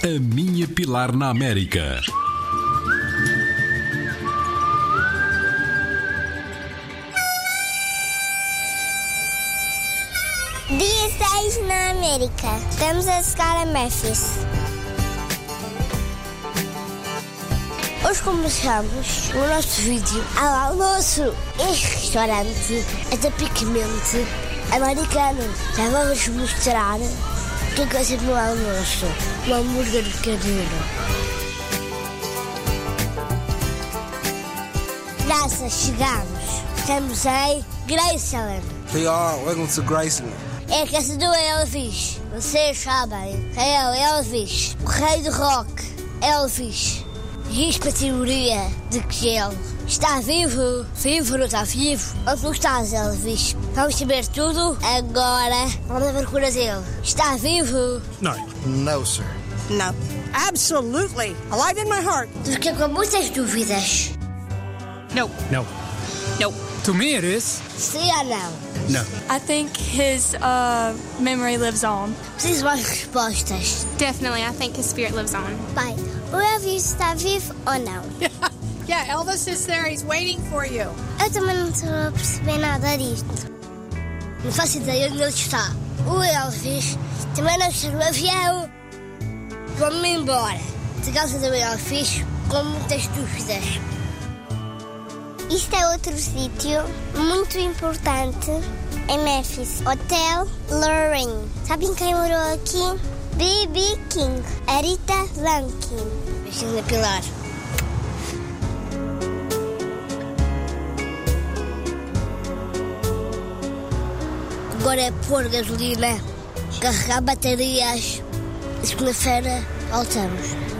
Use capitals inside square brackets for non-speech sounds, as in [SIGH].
A minha Pilar na América. Dia 6 na América. Estamos a chegar a Memphis. Hoje começamos o nosso vídeo ao almoço. Este restaurante é tipicamente americano. Já vamos mostrar ser no almoço. Um hambúrguer pequenino. Graças, chegamos. Estamos em Graceland. We are. Welcome to Graceland. É a casa do Elvis. Vocês sabem. É o Elvis. O rei do rock. Elvis. Diz-me a teoria de que ele está vivo. Vivo não está vivo? Onde tu estás, Elvis? Vamos saber tudo agora. Vamos à procura dele. Está vivo? No, sir. No. Absolutely. Alive in my heart. Fica com muitas dúvidas. Nope. No. Nope. To me, it is. Sim ou não? No. I think his uh, memory lives on. Preciso mais respostas. Definitely, I think his spirit lives on. Pai, o Elvis está vivo ou não? [LAUGHS] Yeah, Elvis is there. He's waiting for you. Eu também não estou a perceber nada disto. Não faço ideia onde ele está. O Elvis também não está no avião. Vamos embora. De causa do Elvis, com muitas dúvidas. Isto é outro sítio muito importante em Memphis. Hotel Lorraine. Sabem quem morou aqui? B.B. King. Arita Lankin. Na Pilar. Agora é pôr gasolina, carregar baterias. Segunda-feira voltamos.